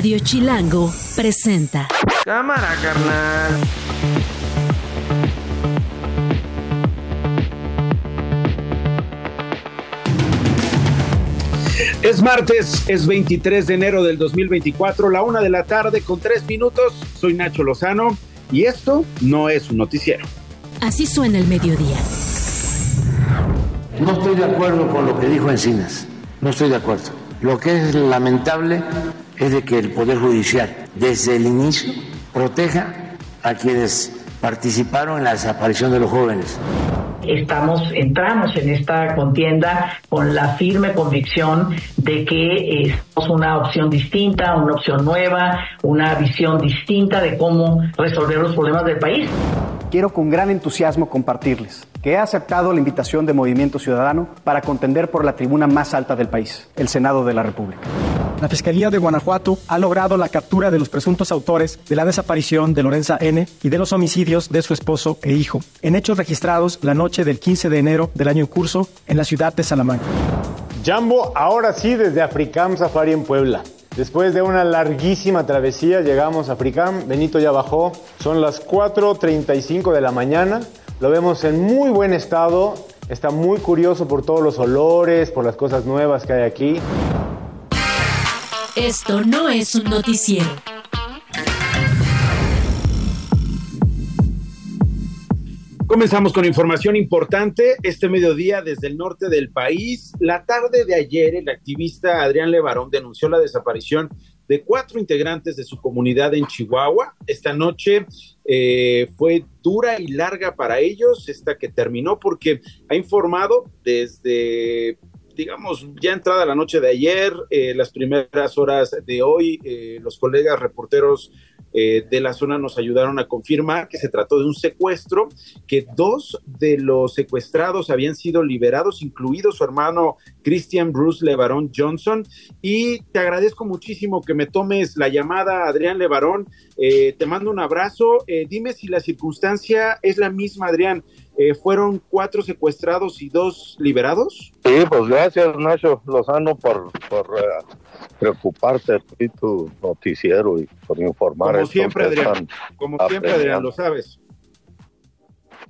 Radio Chilango presenta. Cámara, carnal. Es martes, es 23 de enero del 2024, la una de la tarde con tres minutos. Soy Nacho Lozano y esto no es un noticiero. Así suena el mediodía. No estoy de acuerdo con lo que dijo Encinas. No estoy de acuerdo. Lo que es lamentable es de que el Poder Judicial, desde el inicio, proteja a quienes participaron en la desaparición de los jóvenes. Estamos, entramos en esta contienda con la firme convicción de que es una opción distinta, una opción nueva, una visión distinta de cómo resolver los problemas del país. Quiero con gran entusiasmo compartirles que he aceptado la invitación de Movimiento Ciudadano para contender por la tribuna más alta del país, el Senado de la República. La Fiscalía de Guanajuato ha logrado la captura de los presuntos autores de la desaparición de Lorenza N. y de los homicidios de su esposo e hijo, en hechos registrados la noche del 15 de enero del año en curso en la ciudad de Salamanca. Jambo, ahora sí desde Africam Safari en Puebla. Después de una larguísima travesía llegamos a Africam, Benito ya bajó, son las 4.35 de la mañana, lo vemos en muy buen estado, está muy curioso por todos los olores, por las cosas nuevas que hay aquí. Esto no es un noticiero. Comenzamos con información importante. Este mediodía desde el norte del país, la tarde de ayer, el activista Adrián Levarón denunció la desaparición de cuatro integrantes de su comunidad en Chihuahua. Esta noche eh, fue dura y larga para ellos, esta que terminó porque ha informado desde digamos, ya entrada la noche de ayer, eh, las primeras horas de hoy, eh, los colegas reporteros eh, de la zona nos ayudaron a confirmar que se trató de un secuestro, que dos de los secuestrados habían sido liberados, incluido su hermano Christian Bruce Levarón Johnson. Y te agradezco muchísimo que me tomes la llamada, Adrián Levarón. Eh, te mando un abrazo. Eh, dime si la circunstancia es la misma, Adrián. ¿Fueron cuatro secuestrados y dos liberados? Sí, pues gracias, Nacho Lozano, por, por preocuparte por tu noticiero y por informar. Como siempre, Adrián. Como siempre, Adrián, lo sabes.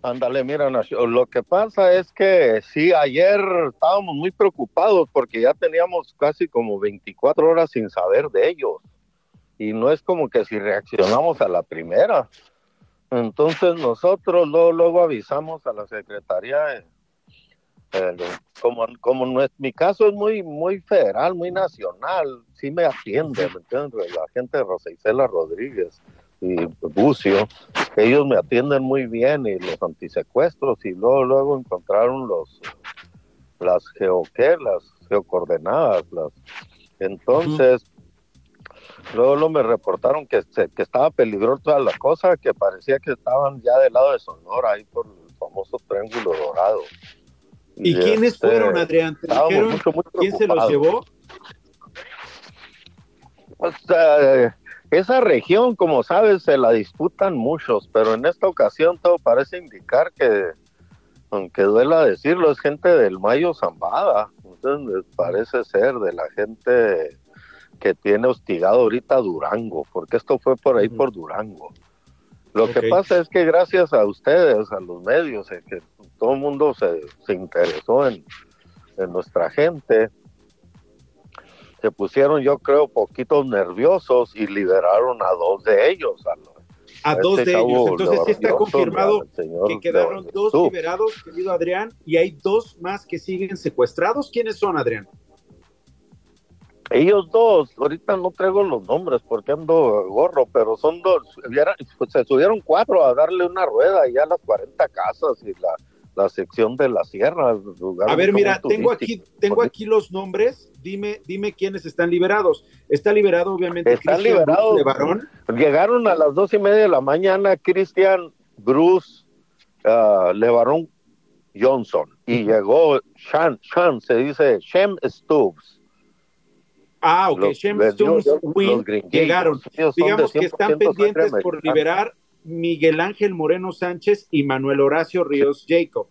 Ándale, mira, lo que pasa es que sí, ayer estábamos muy preocupados porque ya teníamos casi como 24 horas sin saber de ellos. Y no es como que si reaccionamos a la primera. Entonces nosotros luego, luego avisamos a la Secretaría como, como no es, mi caso es muy, muy federal, muy nacional, sí me atiende, ¿me? La gente de Rosa Isela Rodríguez y Bucio, ellos me atienden muy bien y los antisecuestros y luego, luego encontraron los, las geo, las geocoordenadas, las, entonces, luego, luego, me reportaron que, que estaba peligrosa la cosa, que parecía que estaban ya del lado de Sonora, ahí por el famoso triángulo dorado. ¿Y, quiénes fueron, Adrián? ¿Quién se los llevó? Pues, eh, esa región, como sabes, se la disputan muchos, pero en esta ocasión todo parece indicar que, aunque duela decirlo, es gente del Mayo Zambada. Entonces, parece ser de la gente que tiene hostigado ahorita Durango, porque esto fue por ahí por Durango. Lo que pasa es que gracias a ustedes, a los medios, es que todo el mundo se, se interesó en, nuestra gente, se pusieron yo creo poquitos nerviosos y liberaron a dos de ellos. A, dos este de ellos. Entonces sí está confirmado que quedaron dos liberados, querido Adrián, y hay dos más que siguen secuestrados. ¿Quiénes son, Adrián? Ellos dos, ahorita no traigo los nombres porque ando gorro, pero son dos, pues, se subieron cuatro a darle una rueda y a las 40 casas y la, la sección de la sierra. A ver, mira, tengo aquí, tengo aquí los nombres, dime, dime quiénes están liberados. Está liberado, obviamente, Están liberados. Llegaron a las dos y media de la mañana Cristian Bruce uh, Levarón Johnson y llegó Sean, Sean, se dice Shem Stubbs Ah, ok. Shem Win llegaron. Digamos que están pendientes por liberar Miguel Ángel Moreno Sánchez y Manuel Horacio Ríos Jacob.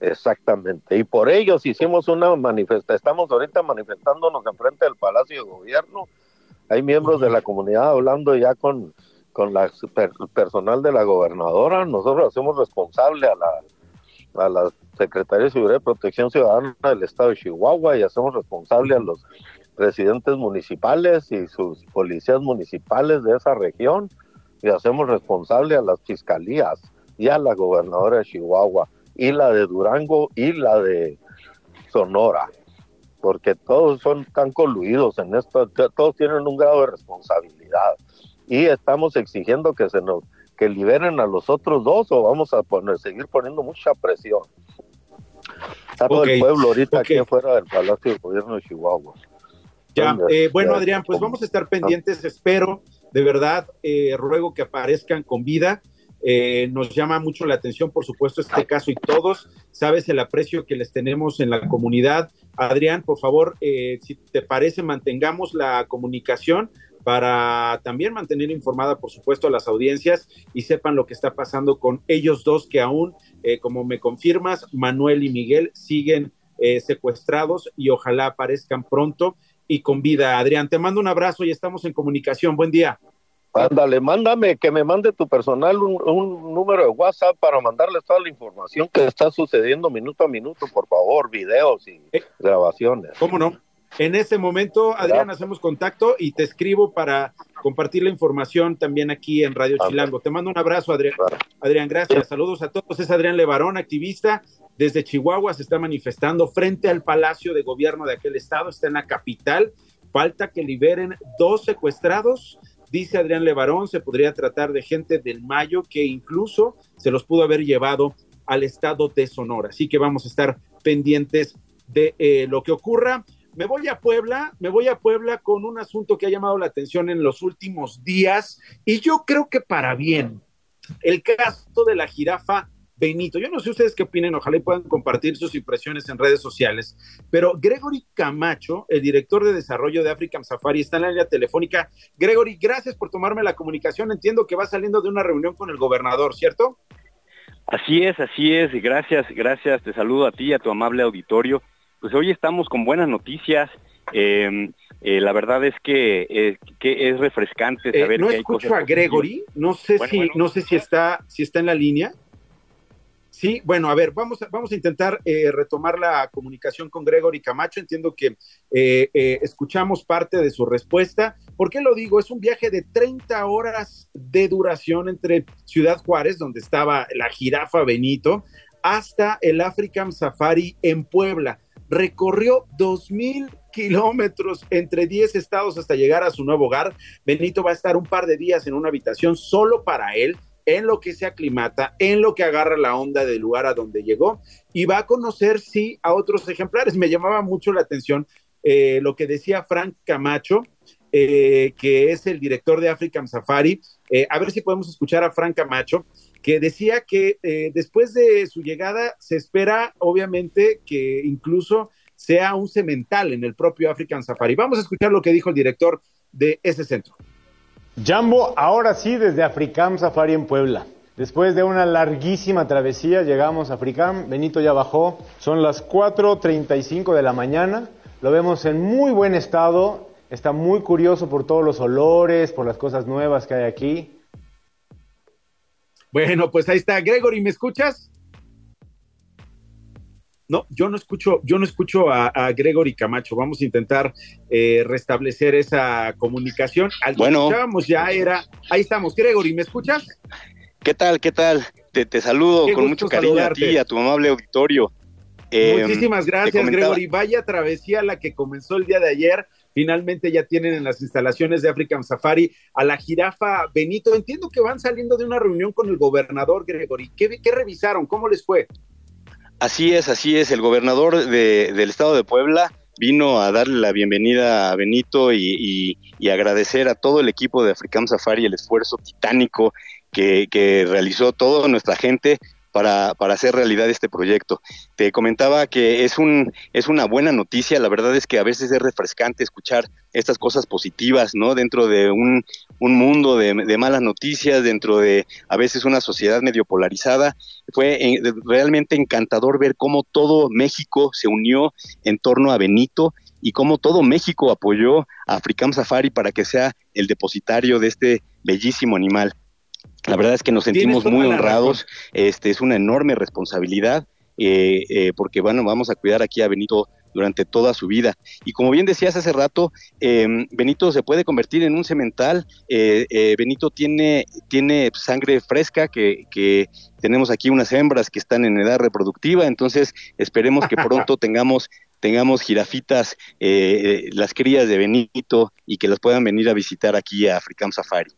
Exactamente. Y por ellos hicimos una manifestación. Estamos ahorita manifestándonos enfrente del Palacio de Gobierno hay miembros de la comunidad hablando ya con, con la personal de la gobernadora, nosotros hacemos responsable a la, a la Secretaría de Seguridad y Protección Ciudadana del Estado de Chihuahua y hacemos responsable a los residentes municipales y sus policías municipales de esa región y hacemos responsable a las fiscalías y a la gobernadora de Chihuahua y la de Durango y la de Sonora, porque todos son tan coluidos en esto, todos tienen un grado de responsabilidad y estamos exigiendo que se nos que liberen a los otros dos o vamos a poner seguir poniendo mucha presión. Está todo el pueblo ahorita aquí afuera del Palacio de Gobierno de Chihuahua. Ya, eh, bueno, Adrián, pues vamos a estar pendientes, espero, de verdad, eh, ruego que aparezcan con vida. Eh, nos llama mucho la atención, por supuesto, este caso y todos. Sabes el aprecio que les tenemos en la comunidad. Adrián, por favor, si te parece, mantengamos la comunicación para también mantener informada, por supuesto, a las audiencias y sepan lo que está pasando con ellos dos que aún, como me confirmas, Manuel y Miguel siguen secuestrados y ojalá aparezcan pronto y con vida. Adrián, te mando un abrazo y estamos en comunicación. Buen día. Ándale, mándame, que me mande tu personal un, número de WhatsApp para mandarles toda la información que está sucediendo minuto a minuto, por favor, videos y eh, grabaciones. ¿Cómo no? En ese momento, Adrián, hacemos contacto y te escribo para compartir la información también aquí en Radio Chilango. Te mando un abrazo, Adrián. Adrián, gracias. Saludos a todos. Es Adrián Levarón, activista desde Chihuahua se está manifestando frente al Palacio de Gobierno de aquel estado, está en la capital. Falta que liberen dos secuestrados. Dice Adrián Levarón, se podría tratar de gente del Mayo que incluso se los pudo haber llevado al estado de Sonora. Así que vamos a estar pendientes de eh, lo que ocurra. Me voy a Puebla, me voy a Puebla con un asunto que ha llamado la atención en los últimos días y yo creo que para bien. El caso de la jirafa Benito. Yo no sé ustedes qué opinen, ojalá puedan compartir sus impresiones en redes sociales, pero Gregory Camacho, el director de desarrollo de African Safari, está en la línea telefónica. Gregory, gracias por tomarme la comunicación. Entiendo que va saliendo de una reunión con el gobernador, ¿cierto? Así es, así es. Gracias, gracias. Te saludo a ti y a tu amable auditorio. Pues hoy estamos con buenas noticias. Em, eh, la verdad es que, eh, que es refrescante eh, saber no que hay escucho a Gregory, no sé si no sé si está si está en la línea. Sí, bueno, a ver, vamos a, vamos a intentar eh, retomar la comunicación con Gregory Camacho. Entiendo que eh, eh, escuchamos parte de su respuesta. ¿Por qué lo digo? Es un viaje de 30 horas de duración entre Ciudad Juárez, donde estaba la jirafa Benito, hasta el African Safari en Puebla. Recorrió 2.000 kilómetros entre 10 estados hasta llegar a su nuevo hogar. Benito va a estar un par de días en una habitación solo para él en lo que se aclimata, en lo que agarra la onda del lugar a donde llegó y va a conocer, sí, a otros ejemplares. Me llamaba mucho la atención eh, lo que decía Frank Camacho, eh, que es el director de African Safari. Eh, a ver si podemos escuchar a Frank Camacho, que decía que después de su llegada se espera, obviamente, que incluso sea un cemental en el propio African Safari. Vamos a escuchar lo que dijo el director de ese centro. Jambo, ahora sí desde Africam Safari en Puebla. Después de una larguísima travesía llegamos a Africam, Benito ya bajó, son las 4.35 de la mañana, lo vemos en muy buen estado, está muy curioso por todos los olores, por las cosas nuevas que hay aquí. Bueno, pues ahí está. Gregory, ¿me escuchas? No, yo no escucho, yo no escucho a, Gregory Camacho. Vamos a intentar eh, restablecer esa comunicación. Al que bueno. escuchábamos ya era, ahí estamos. Gregory, ¿me escuchas? ¿Qué tal? ¿Qué tal? Te, saludo con mucho cariño a ti y a tu amable auditorio. Muchísimas gracias, Gregory. Vaya travesía la que comenzó el día de ayer. Finalmente ya tienen en las instalaciones de African Safari a la jirafa Benito. Entiendo que van saliendo de una reunión con el gobernador, Gregory. ¿Qué, revisaron? ¿Cómo les fue? Así es, así es. El gobernador de, del estado de Puebla vino a darle la bienvenida a Benito y, agradecer a todo el equipo de Africam Safari el esfuerzo titánico que, que realizó toda nuestra gente para, para, hacer realidad este proyecto. Te comentaba que es, un, es una buena noticia, la verdad es que a veces es refrescante escuchar estas cosas positivas, ¿no? Dentro de un, un mundo de, malas noticias, dentro de a veces una sociedad medio polarizada. Fue eh, realmente encantador ver cómo todo México se unió en torno a Benito y cómo todo México apoyó a Africam Safari para que sea el depositario de este bellísimo animal. La verdad es que nos sentimos muy honrados, este es una enorme responsabilidad eh, eh, porque bueno, vamos a cuidar aquí a Benito durante toda su vida. Y como bien decías hace rato, em, Benito se puede convertir en un semental. Eh, eh, Benito tiene, tiene sangre fresca, que, que, tenemos aquí unas hembras que están en edad reproductiva, entonces esperemos que pronto tengamos tengamos jirafitas, eh, las crías de Benito y que las puedan venir a visitar aquí a Africam Safari.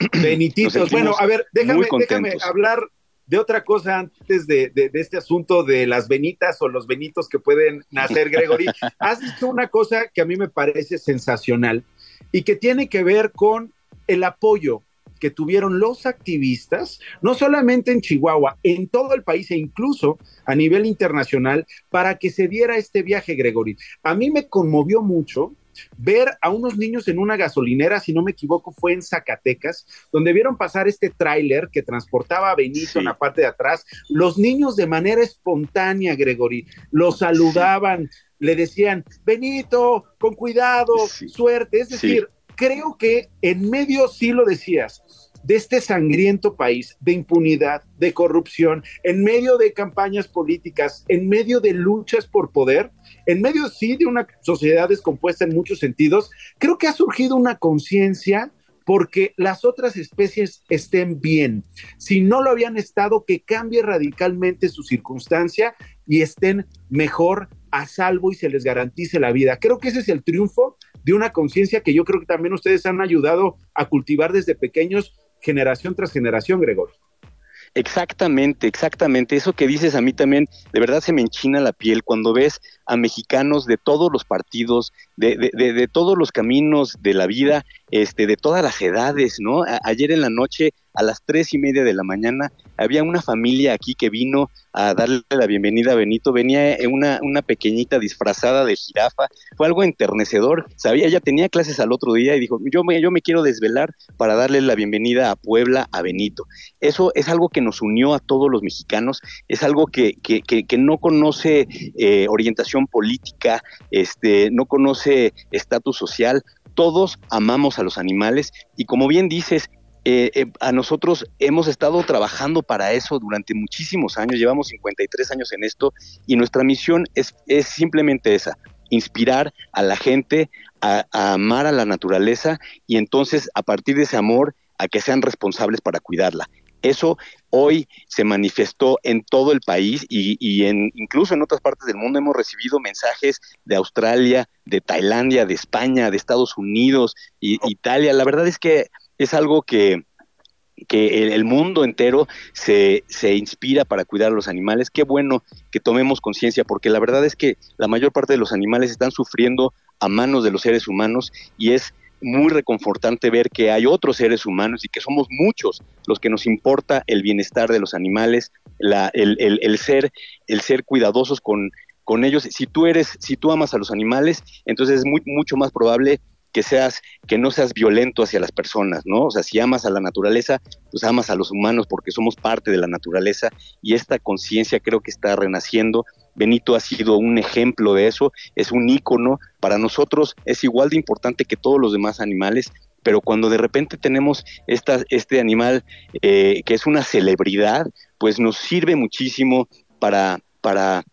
Benititos, bueno, a ver, déjame, déjame hablar de otra cosa antes de, este asunto de las venitas o los benitos que pueden nacer, Gregory. Has dicho una cosa que a mí me parece sensacional y que tiene que ver con el apoyo que tuvieron los activistas, no solamente en Chihuahua, en todo el país e incluso a nivel internacional, para que se diera este viaje, Gregory. A mí me conmovió mucho ver a unos niños en una gasolinera, si no me equivoco, fue en Zacatecas, donde vieron pasar este tráiler que transportaba a Benito en la parte de atrás. Los niños de manera espontánea, Gregory, lo saludaban, le decían, Benito, con cuidado, suerte. Es decir, creo que en medio, sí lo decías, de este sangriento país de impunidad, de corrupción, en medio de campañas políticas, en medio de luchas por poder, en medio sí de una sociedad descompuesta en muchos sentidos, creo que ha surgido una conciencia porque las otras especies estén bien. Si no lo habían estado, que cambie radicalmente su circunstancia y estén mejor a salvo y se les garantice la vida. Creo que ese es el triunfo de una conciencia que yo creo que también ustedes han ayudado a cultivar desde pequeños generación tras generación, Gregorio. Exactamente, exactamente. Eso que dices a mí también, de verdad se me enchina la piel cuando ves a mexicanos de todos los partidos, de, de, todos los caminos de la vida, este, de todas las edades, ¿no? ayer en la noche a las tres y media de la mañana había una familia aquí que vino a darle la bienvenida a Benito, venía una, una pequeñita disfrazada de jirafa, fue algo enternecedor, sabía, ella tenía clases al otro día y dijo, yo me, yo me quiero desvelar para darle la bienvenida a Puebla, a Benito. Eso es algo que nos unió a todos los mexicanos, es algo que, que, que, no conoce eh, orientación política, este, no conoce estatus social, todos amamos a los animales y como bien dices, eh, eh, a nosotros hemos estado trabajando para eso durante muchísimos años, llevamos 53 años en esto y nuestra misión es, es simplemente esa, inspirar a la gente a, amar a la naturaleza y entonces a partir de ese amor a que sean responsables para cuidarla. Eso hoy se manifestó en todo el país y, y en, incluso en otras partes del mundo hemos recibido mensajes de Australia, de Tailandia, de España, de Estados Unidos, y, Italia. La verdad es que es algo que, que el mundo entero se, se inspira para cuidar a los animales. Qué bueno que tomemos conciencia, porque la verdad es que la mayor parte de los animales están sufriendo a manos de los seres humanos y es muy reconfortante ver que hay otros seres humanos y que somos muchos los que nos importa el bienestar de los animales, la, el, el, el, ser, el ser cuidadosos con, con ellos. Si tú eres, si tú amas a los animales, entonces es muy, mucho más probable que seas, que no seas violento hacia las personas, ¿no? O sea, si amas a la naturaleza, pues amas a los humanos porque somos parte de la naturaleza y esta conciencia creo que está renaciendo. Benito ha sido un ejemplo de eso, es un ícono, para nosotros es igual de importante que todos los demás animales, pero cuando de repente tenemos esta, este animal eh, que es una celebridad, pues nos sirve muchísimo para, para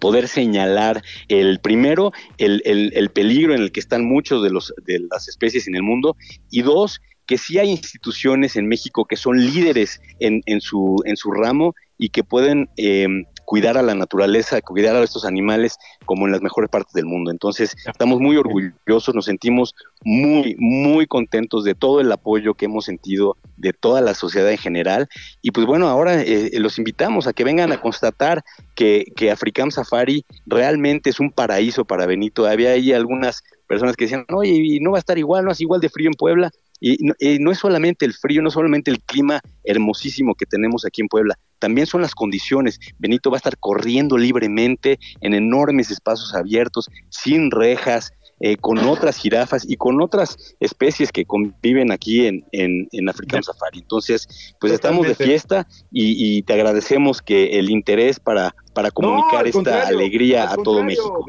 poder señalar el primero el, el, peligro en el que están muchos de los de las especies en el mundo y dos que sí hay instituciones en México que son líderes en, en su en su ramo y que pueden eh, cuidar a la naturaleza, cuidar a estos animales como en las mejores partes del mundo. Entonces, estamos muy orgullosos, nos sentimos muy, muy contentos de todo el apoyo que hemos sentido de toda la sociedad en general. Y pues bueno, ahora eh, los invitamos a que vengan a constatar que, que Africam Safari realmente es un paraíso para Benito. Había ahí algunas personas que decían, oye, y no va a estar igual, no es igual de frío en Puebla. Y no, es solamente el frío, no es solamente el clima hermosísimo que tenemos aquí en Puebla, también son las condiciones. Benito va a estar corriendo libremente en enormes espacios abiertos, sin rejas, eh, con otras jirafas y con otras especies que conviven aquí en, en, en African Safari. Entonces, pues estamos de fiesta y, te agradecemos que el interés para, para comunicar esta alegría a todo México.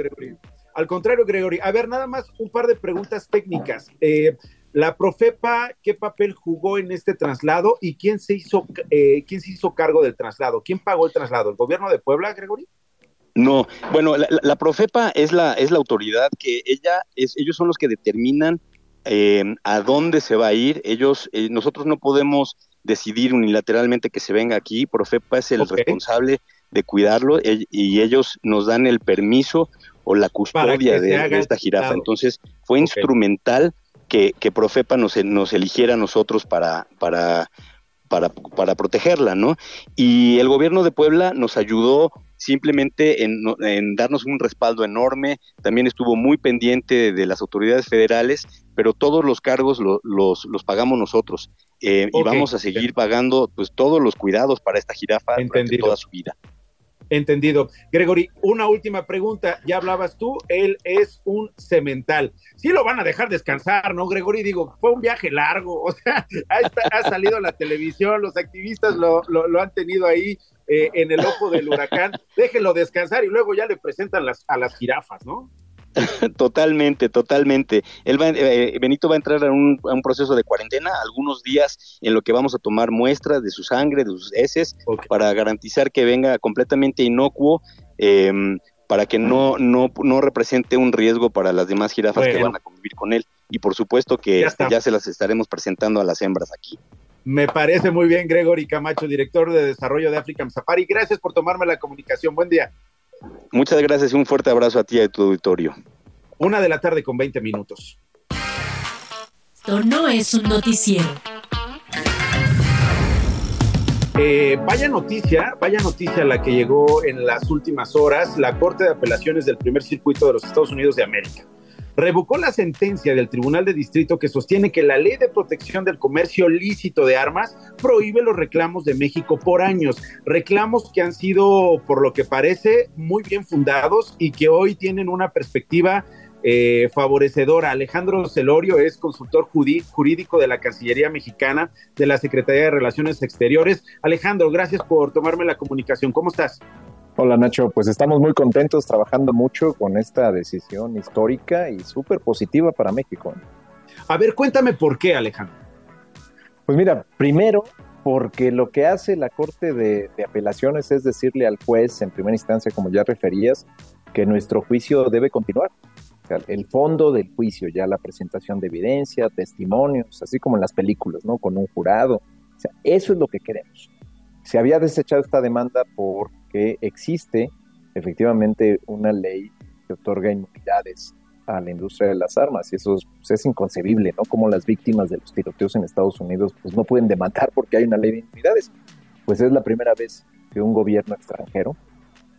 Al contrario, Gregory. A ver, nada más un par de preguntas técnicas. Eh, la Profepa, ¿qué papel jugó en este traslado y quién se hizo, eh, quién se hizo cargo del traslado? ¿Quién pagó el traslado? ¿El gobierno de Puebla, Gregory? No, bueno, la, Profepa es la, es la autoridad que ella es, ellos son los que determinan eh, a dónde se va a ir. Ellos, eh, nosotros no podemos decidir unilateralmente que se venga aquí. Profepa es el responsable de cuidarlo y ellos nos dan el permiso o la custodia de, esta jirafa. Entonces, fue instrumental que, que Profepa nos, nos eligiera a nosotros para, para, para, para protegerla, ¿no? Y el gobierno de Puebla nos ayudó simplemente en, darnos un respaldo enorme, también estuvo muy pendiente de las autoridades federales, pero todos los cargos los, los pagamos nosotros eh, y vamos a seguir pagando pues todos los cuidados para esta jirafa durante toda su vida. Entendido. Gregory, una última pregunta. Ya hablabas tú, él es un cemental. Sí lo van a dejar descansar, ¿no, Gregory? Digo, fue un viaje largo, o sea, ha, salido a la televisión, los activistas lo, lo han tenido ahí eh, en el ojo del huracán, déjenlo descansar y luego ya le presentan las, a las jirafas, ¿no? totalmente, totalmente. Él eh, Benito va a entrar a un, proceso de cuarentena, algunos días en lo que vamos a tomar muestras de su sangre, de sus heces, para garantizar que venga completamente inocuo, em, para que no, no, no represente un riesgo para las demás jirafas que van a convivir con él. Y por supuesto que ya, ya se las estaremos presentando a las hembras aquí. Me parece muy bien, Gregory Camacho, director de desarrollo de African Safari. Gracias por tomarme la comunicación. Buen día. Muchas gracias y un fuerte abrazo a ti y a tu auditorio. Una de la tarde con 20 minutos. Esto no es un noticiero. Eh, vaya noticia, vaya noticia la que llegó en las últimas horas, la Corte de Apelaciones del Primer Circuito de los Estados Unidos de América revocó la sentencia del Tribunal de Distrito que sostiene que la Ley de Protección del Comercio Lícito de Armas prohíbe los reclamos de México por años. Reclamos que han sido, por lo que parece, muy bien fundados y que hoy tienen una perspectiva eh, favorecedora. Alejandro Celorio es consultor jurídico de la Cancillería Mexicana de la Secretaría de Relaciones Exteriores. Alejandro, gracias por tomarme la comunicación. ¿Cómo estás? Hola Nacho, pues estamos muy contentos trabajando mucho con esta decisión histórica y súper positiva para México. A ver, cuéntame por qué, Alejandro. Pues mira, primero, porque lo que hace la Corte de, Apelaciones es decirle al juez en primera instancia, como ya referías, que nuestro juicio debe continuar. el fondo del juicio, ya la presentación de evidencia, testimonios, así como en las películas, ¿no? Con un jurado. O sea, eso es lo que queremos. Se había desechado esta demanda por que existe efectivamente una ley que otorga inmunidades a la industria de las armas y eso pues, es, inconcebible, ¿no? Como las víctimas de los tiroteos en Estados Unidos pues no pueden demandar porque hay una ley de inmunidades. Pues es la primera vez que un gobierno extranjero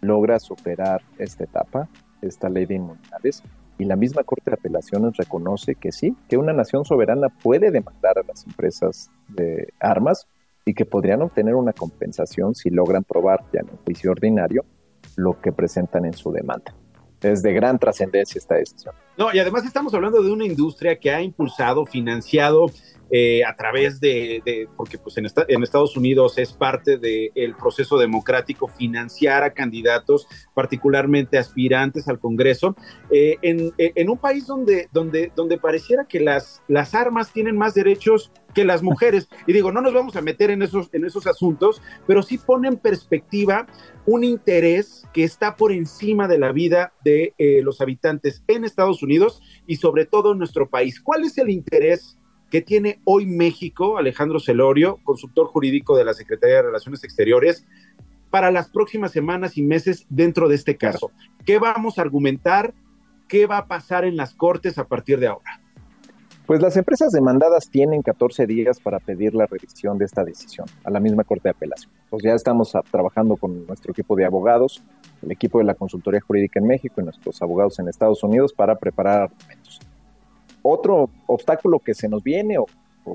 logra superar esta etapa, esta ley de inmunidades, y la misma Corte de Apelaciones reconoce que sí, que una nación soberana puede demandar a las empresas de armas y que podrían obtener una compensación si logran probar ya en un juicio ordinario lo que presentan en su demanda. Es de gran trascendencia esta decisión. No, y además estamos hablando de una industria que ha impulsado, financiado eh, a través de, porque pues en, Estados Unidos es parte del proceso democrático financiar a candidatos, particularmente aspirantes al Congreso, eh, en, en, un país donde, donde, donde pareciera que las, las armas tienen más derechos que las mujeres. Y digo, no nos vamos a meter en esos, en esos asuntos, pero sí pone en perspectiva un interés que está por encima de la vida de eh, los habitantes en Estados Unidos y sobre todo en nuestro país. ¿Cuál es el interés que tiene hoy México, Alejandro Celorio, consultor jurídico de la Secretaría de Relaciones Exteriores, para las próximas semanas y meses dentro de este caso? ¿Qué vamos a argumentar? ¿Qué va a pasar en las Cortes a partir de ahora? Pues las empresas demandadas tienen 14 días para pedir la revisión de esta decisión a la misma Corte de Apelación. Pues ya estamos trabajando con nuestro equipo de abogados, el equipo de la Consultoría Jurídica en México y nuestros abogados en Estados Unidos para preparar argumentos. Otro obstáculo que se nos viene o,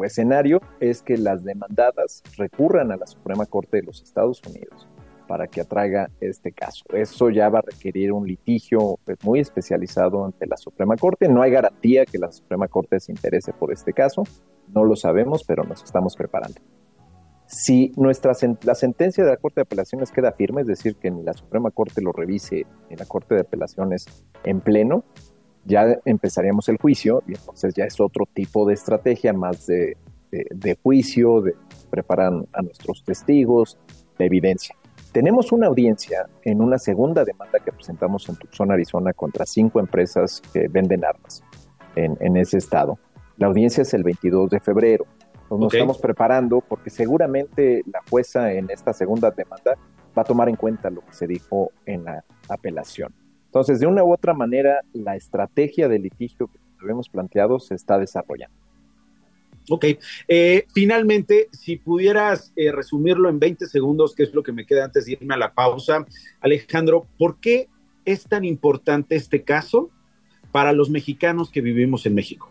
escenario es que las demandadas recurran a la Suprema Corte de los Estados Unidos para que atraiga este caso. Eso ya va a requerir un litigio pues, muy especializado ante la Suprema Corte. No hay garantía que la Suprema Corte se interese por este caso. No lo sabemos, pero nos estamos preparando. Si nuestra la sentencia de la Corte de Apelaciones queda firme, es decir, que ni la Suprema Corte lo revise ni la Corte de Apelaciones en pleno, ya empezaríamos el juicio y entonces ya es otro tipo de estrategia más de, de, juicio, de preparar a nuestros testigos, de evidencia. Tenemos una audiencia en una segunda demanda que presentamos en Tucson, Arizona, contra cinco empresas que venden armas en, en ese estado. La audiencia es el 22 de febrero. Nos estamos preparando porque seguramente la jueza en esta segunda demanda va a tomar en cuenta lo que se dijo en la apelación. Entonces, de una u otra manera, la estrategia de litigio que habíamos planteado se está desarrollando. Ok. Eh, finalmente, si pudieras eh, resumirlo en 20 segundos, que es lo que me queda antes de irme a la pausa, Alejandro, ¿por qué es tan importante este caso para los mexicanos que vivimos en México?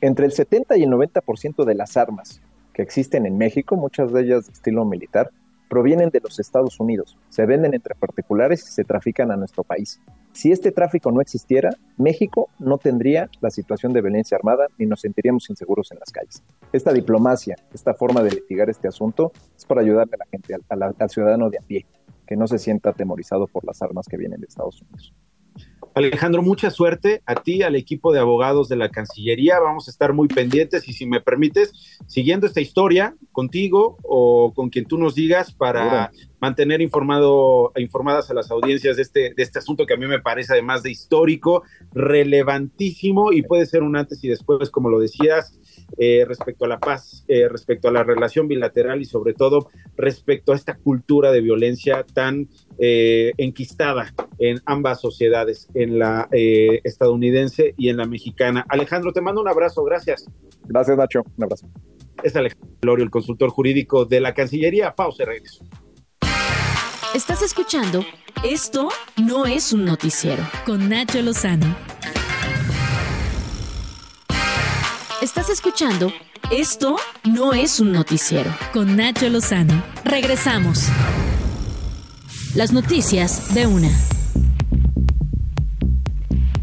Entre el 70 y el 90% de las armas que existen en México, muchas de ellas de estilo militar, provienen de los Estados Unidos, se venden entre particulares y se trafican a nuestro país. Si este tráfico no existiera, México no tendría la situación de violencia armada ni nos sentiríamos inseguros en las calles. Esta diplomacia, esta forma de litigar este asunto es para ayudarle a la gente, al, ciudadano de a pie, que no se sienta atemorizado por las armas que vienen de Estados Unidos. Alejandro, mucha suerte a ti, al equipo de abogados de la Cancillería. Vamos a estar muy pendientes y si me permites, siguiendo esta historia contigo o con quien tú nos digas para mantener informado, informadas a las audiencias de este, de este asunto que a mí me parece además de histórico, relevantísimo y puede ser un antes y después, como lo decías, eh, respecto a la paz, eh, respecto a la relación bilateral y sobre todo respecto a esta cultura de violencia tan eh, enquistada en ambas sociedades, en la estadounidense y en la mexicana. Alejandro, te mando un abrazo, gracias. Gracias, Nacho, un abrazo. Es Alejandro Lorio, el consultor jurídico de la Cancillería. Pausa y regreso. Estás escuchando Esto no es un noticiero con Nacho Lozano. Estás escuchando Esto no es un noticiero con Nacho Lozano. Regresamos. Las noticias de una.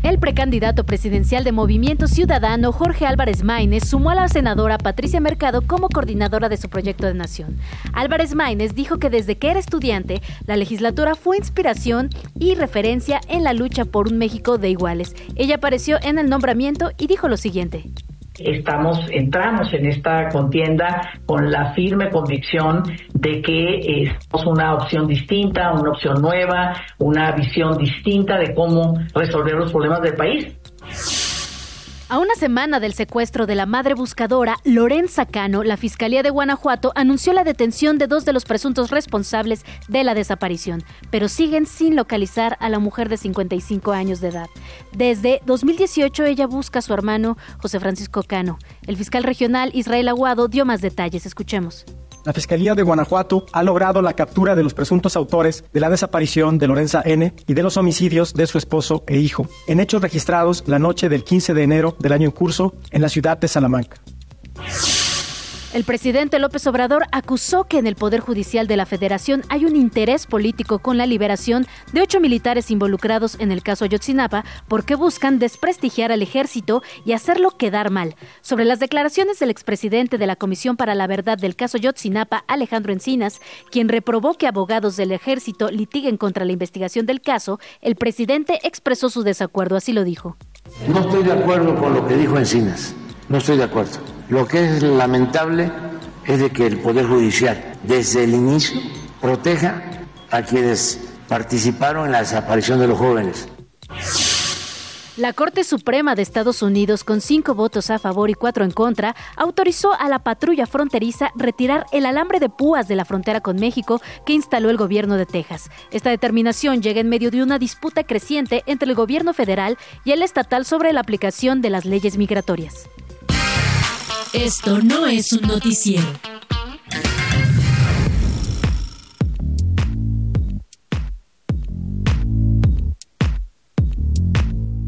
El precandidato presidencial de Movimiento Ciudadano, Jorge Álvarez Maínez, sumó a la senadora Patricia Mercado como coordinadora de su proyecto de nación. Álvarez Maínez dijo que desde que era estudiante, la legislatura fue inspiración y referencia en la lucha por un México de iguales. Ella apareció en el nombramiento y dijo lo siguiente estamos entramos en esta contienda con la firme convicción de que es una opción distinta, una opción nueva, una visión distinta de cómo resolver los problemas del país. A una semana del secuestro de la madre buscadora, Lorenza Cano, la Fiscalía de Guanajuato anunció la detención de dos de los presuntos responsables de la desaparición, pero siguen sin localizar a la mujer de 55 años de edad. Desde 2018 ella busca a su hermano José Francisco Cano. El fiscal regional Israel Aguado dio más detalles. Escuchemos. La Fiscalía de Guanajuato ha logrado la captura de los presuntos autores de la desaparición de Lorenza N. y de los homicidios de su esposo e hijo, en hechos registrados la noche del 15 de enero del año en curso en la ciudad de Salamanca. El presidente López Obrador acusó que en el Poder Judicial de la Federación hay un interés político con la liberación de ocho militares involucrados en el caso Ayotzinapa porque buscan desprestigiar al ejército y hacerlo quedar mal. Sobre las declaraciones del expresidente de la Comisión para la Verdad del caso Ayotzinapa, Alejandro Encinas, quien reprobó que abogados del ejército litiguen contra la investigación del caso, el presidente expresó su desacuerdo, así lo dijo. No estoy de acuerdo con lo que dijo Encinas, no estoy de acuerdo. Lo que es lamentable es de que el Poder Judicial desde el inicio proteja a quienes participaron en la desaparición de los jóvenes. La Corte Suprema de Estados Unidos, con cinco votos a favor y cuatro en contra, autorizó a la patrulla fronteriza retirar el alambre de púas de la frontera con México que instaló el gobierno de Texas. Esta determinación llega en medio de una disputa creciente entre el gobierno federal y el estatal sobre la aplicación de las leyes migratorias. Esto no es un noticiero.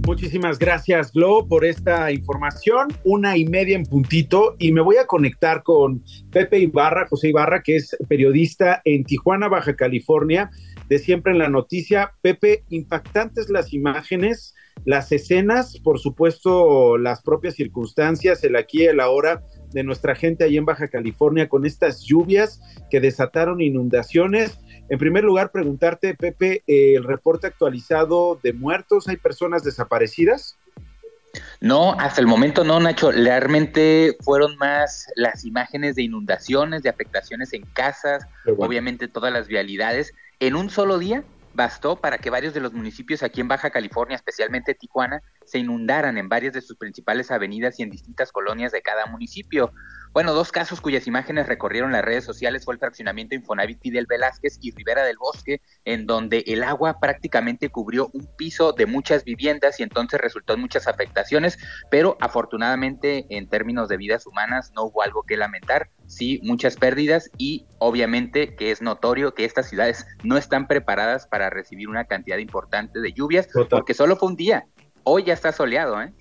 Muchísimas gracias, Glo, por esta información. Una y media en puntito. Y me voy a conectar con Pepe Ibarra, José Ibarra, que es periodista en Tijuana, Baja California, de siempre en la noticia. Pepe, impactantes las imágenes las escenas, por supuesto, las propias circunstancias, el aquí y el ahora de nuestra gente ahí en Baja California con estas lluvias que desataron inundaciones En primer lugar, preguntarte, Pepe, el reporte actualizado de muertos, ¿hay personas desaparecidas? No, hasta el momento no, Nacho. Realmente fueron más las imágenes de inundaciones, de afectaciones en casas, obviamente todas las vialidades. En un solo día bastó para que varios de los municipios aquí en Baja California, especialmente Tijuana, se inundaran en varias de sus principales avenidas y en distintas colonias de cada municipio. Bueno, dos casos cuyas imágenes recorrieron las redes sociales fue el fraccionamiento Infonavit del Velázquez y Rivera del Bosque, en donde el agua prácticamente cubrió un piso de muchas viviendas y entonces resultó en muchas afectaciones, pero afortunadamente en términos de vidas humanas no hubo algo que lamentar, sí muchas pérdidas y obviamente que es notorio que estas ciudades no están preparadas para recibir una cantidad importante de lluvias, porque solo fue un día, hoy ya está soleado, ¿eh?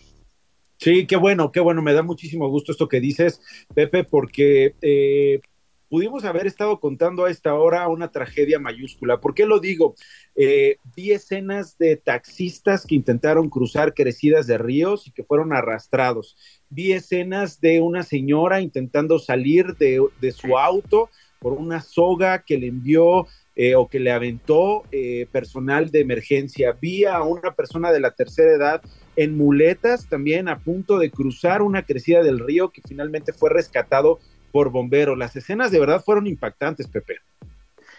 Sí, qué bueno, qué bueno, me da muchísimo gusto esto que dices, Pepe, porque eh, pudimos haber estado contando a esta hora una tragedia mayúscula. ¿Por qué lo digo? Eh, vi escenas de taxistas que intentaron cruzar crecidas de ríos y que fueron arrastrados. Vi escenas de una señora intentando salir de, de su auto por una soga que le envió eh, o que le aventó eh, personal de emergencia. Vi a una persona de la tercera edad en muletas también a punto de cruzar una crecida del río que finalmente fue rescatado por bomberos. Las escenas de verdad fueron impactantes, Pepe.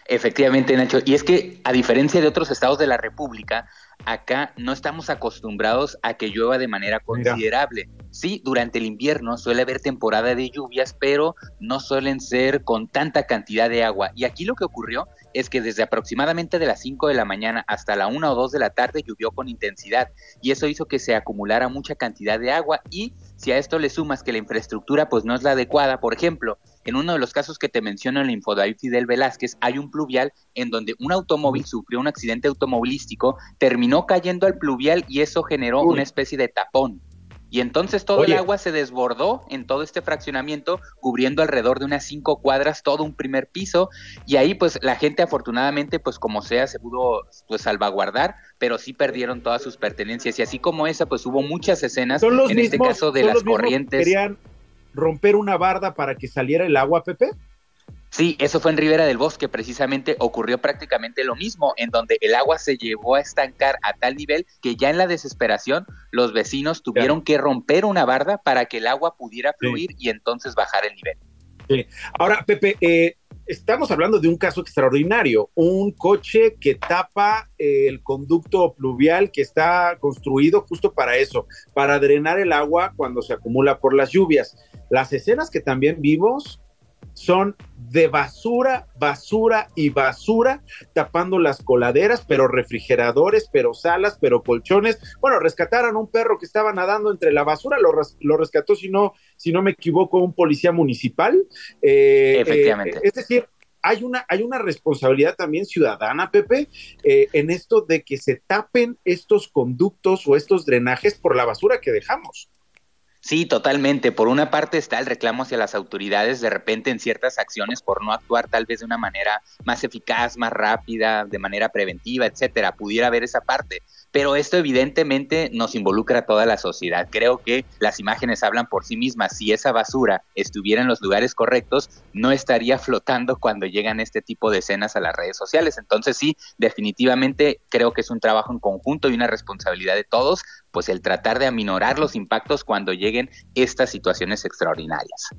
Efectivamente, Nacho. Y es que, a diferencia de otros estados de la República, acá no estamos acostumbrados a que llueva de manera considerable. Sí, durante el invierno suele haber temporada de lluvias, pero no suelen ser con tanta cantidad de agua. Y aquí lo que ocurrió es que desde aproximadamente de las 5 de la mañana hasta la 1 o 2 de la tarde llovió con intensidad y eso hizo que se acumulara mucha cantidad de agua y si a esto le sumas que la infraestructura pues no es la adecuada, por ejemplo, en uno de los casos que te menciono en la Infodavid Fidel Velázquez, hay un pluvial en donde un automóvil sufrió un accidente automovilístico, terminó cayendo al pluvial y eso generó una especie de tapón. Y entonces todo el agua se desbordó en todo este fraccionamiento, cubriendo alrededor de unas cinco cuadras todo un primer piso. Y ahí, pues, la gente afortunadamente, pues, como sea, se pudo pues, salvaguardar, pero sí perdieron todas sus pertenencias. Y así como esa, pues, hubo muchas escenas, en este caso de las corrientes. ¿Querían romper una barda para que saliera el agua, Pepe? Sí, eso fue en Ribera del Bosque, precisamente ocurrió prácticamente lo mismo, en donde el agua se llevó a estancar a tal nivel que ya en la desesperación los vecinos tuvieron que romper una barda para que el agua pudiera fluir y entonces bajar el nivel. Sí. Ahora, Pepe, eh, estamos hablando de un caso extraordinario, un coche que tapa eh, el conducto pluvial que está construido justo para eso, para drenar el agua cuando se acumula por las lluvias. Las escenas que también vimos son de basura, basura y basura, tapando las coladeras, pero refrigeradores, pero salas, pero colchones. Bueno, rescataron a un perro que estaba nadando entre la basura, lo, lo rescató, si no, si no me equivoco, un policía municipal. Eh, Efectivamente. Eh, es decir, hay una, hay una responsabilidad también ciudadana, Pepe, eh, en esto de que se tapen estos conductos o estos drenajes por la basura que dejamos. Sí, totalmente. Por una parte está el reclamo hacia las autoridades de repente en ciertas acciones por no actuar tal vez de una manera más eficaz, más rápida, de manera preventiva, etcétera. Pudiera haber esa parte pero esto evidentemente nos involucra a toda la sociedad. Creo que las imágenes hablan por sí mismas. Si esa basura estuviera en los lugares correctos, no estaría flotando cuando llegan este tipo de escenas a las redes sociales. Entonces sí, definitivamente creo que es un trabajo en conjunto y una responsabilidad de todos, pues el tratar de aminorar los impactos cuando lleguen estas situaciones extraordinarias.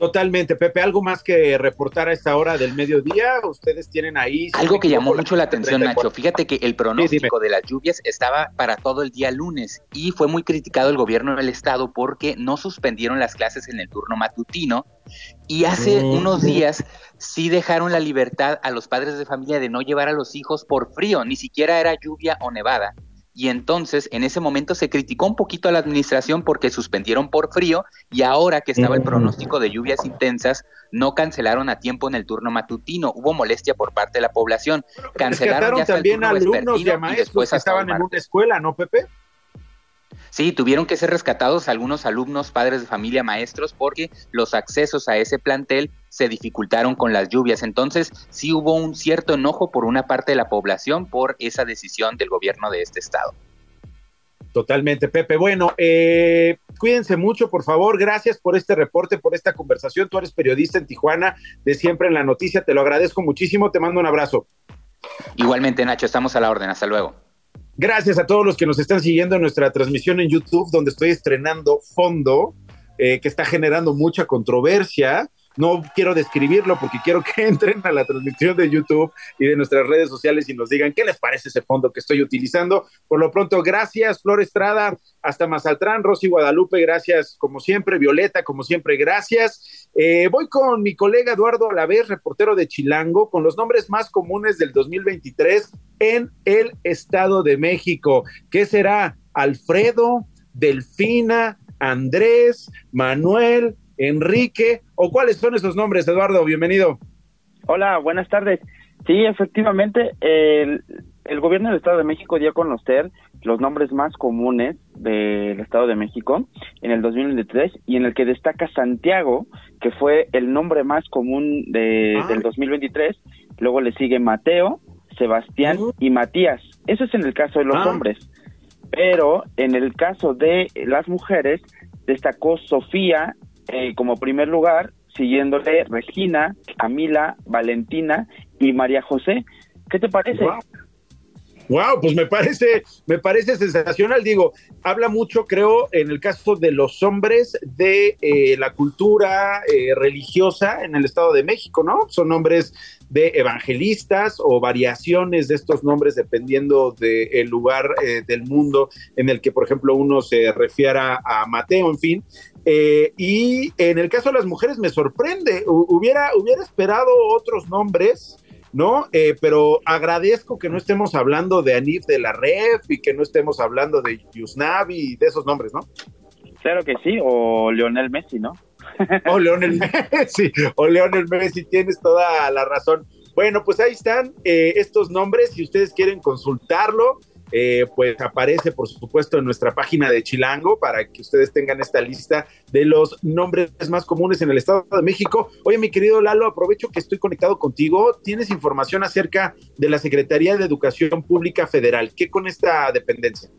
Totalmente, Pepe. ¿Algo más que reportar a esta hora del mediodía? Ustedes tienen ahí... Algo que llamó mucho la atención, Nacho. Fíjate que el pronóstico de las lluvias estaba para todo el día lunes y fue muy criticado el gobierno del estado porque no suspendieron las clases en el turno matutino y hace mm. unos días sí dejaron la libertad a los padres de familia de no llevar a los hijos por frío, ni siquiera era lluvia o nevada y entonces en ese momento se criticó un poquito a la administración porque suspendieron por frío y ahora que estaba el pronóstico de lluvias intensas no cancelaron a tiempo en el turno matutino, hubo molestia por parte de la población, cancelaron ya también alumnos y, maestros que estaban en una escuela, ¿no, Pepe? Sí, tuvieron que ser rescatados algunos alumnos, padres de familia, maestros, porque los accesos a ese plantel se dificultaron con las lluvias. Entonces, sí hubo un cierto enojo por una parte de la población por esa decisión del gobierno de este estado. Totalmente, Pepe. Bueno, eh, cuídense mucho, por favor. Gracias por este reporte, por esta conversación. Tú eres periodista en Tijuana, de siempre en la noticia. Te lo agradezco muchísimo. Te mando un abrazo. Igualmente, Nacho, estamos a la orden. Hasta luego. Gracias a todos los que nos están siguiendo en nuestra transmisión en YouTube, donde estoy estrenando Fondo, eh, que está generando mucha controversia. No quiero describirlo porque quiero que entren a la transmisión de YouTube y de nuestras redes sociales y nos digan qué les parece ese fondo que estoy utilizando. Por lo pronto, gracias, Flor Estrada, hasta Mazaltrán, Rosy Guadalupe, gracias, como siempre, Violeta, como siempre, gracias. Eh, voy con mi colega Eduardo Alavés, reportero de Chilango, con los nombres más comunes del 2023 en el Estado de México. ¿Qué será? Alfredo, Delfina, Andrés, Manuel, Enrique, o cuáles son esos nombres, Eduardo, bienvenido. Hola, buenas tardes. Sí, efectivamente, el, el gobierno del Estado de México dio a conocer los nombres más comunes del Estado de México en el 2023 y en el que destaca Santiago, que fue el nombre más común de, del 2023. Luego le sigue Mateo, Sebastián y Matías. Eso es en el caso de los hombres. Pero en el caso de las mujeres destacó Sofía eh, como primer lugar, siguiéndole Regina, Camila, Valentina y María José. ¿Qué te parece? Wow. pues me parece, me parece sensacional. Digo, habla mucho, creo, en el caso de los hombres de eh, la cultura eh, religiosa en el Estado de México, ¿no? Son nombres de evangelistas o variaciones de estos nombres dependiendo del lugar del mundo en el que, por ejemplo, uno se refiera a Mateo, en fin. Eh, y en el caso de las mujeres me sorprende, hubiera, hubiera esperado otros nombres, ¿no? Eh, pero agradezco que no estemos hablando de Anif de la Ref y que no estemos hablando de Yusnavi y de esos nombres, ¿no? Claro que sí, o Leonel Messi, ¿no? o Leonel Messi, o Leonel Messi, tienes toda la razón. Bueno, pues ahí están eh, estos nombres, si ustedes quieren consultarlo, eh, pues aparece por supuesto en nuestra página de Chilango para que ustedes tengan esta lista de los nombres más comunes en el Estado de México. Oye, mi querido Lalo, aprovecho que estoy conectado contigo. ¿Tienes información acerca de la Secretaría de Educación Pública Federal? ¿Qué con esta dependencia?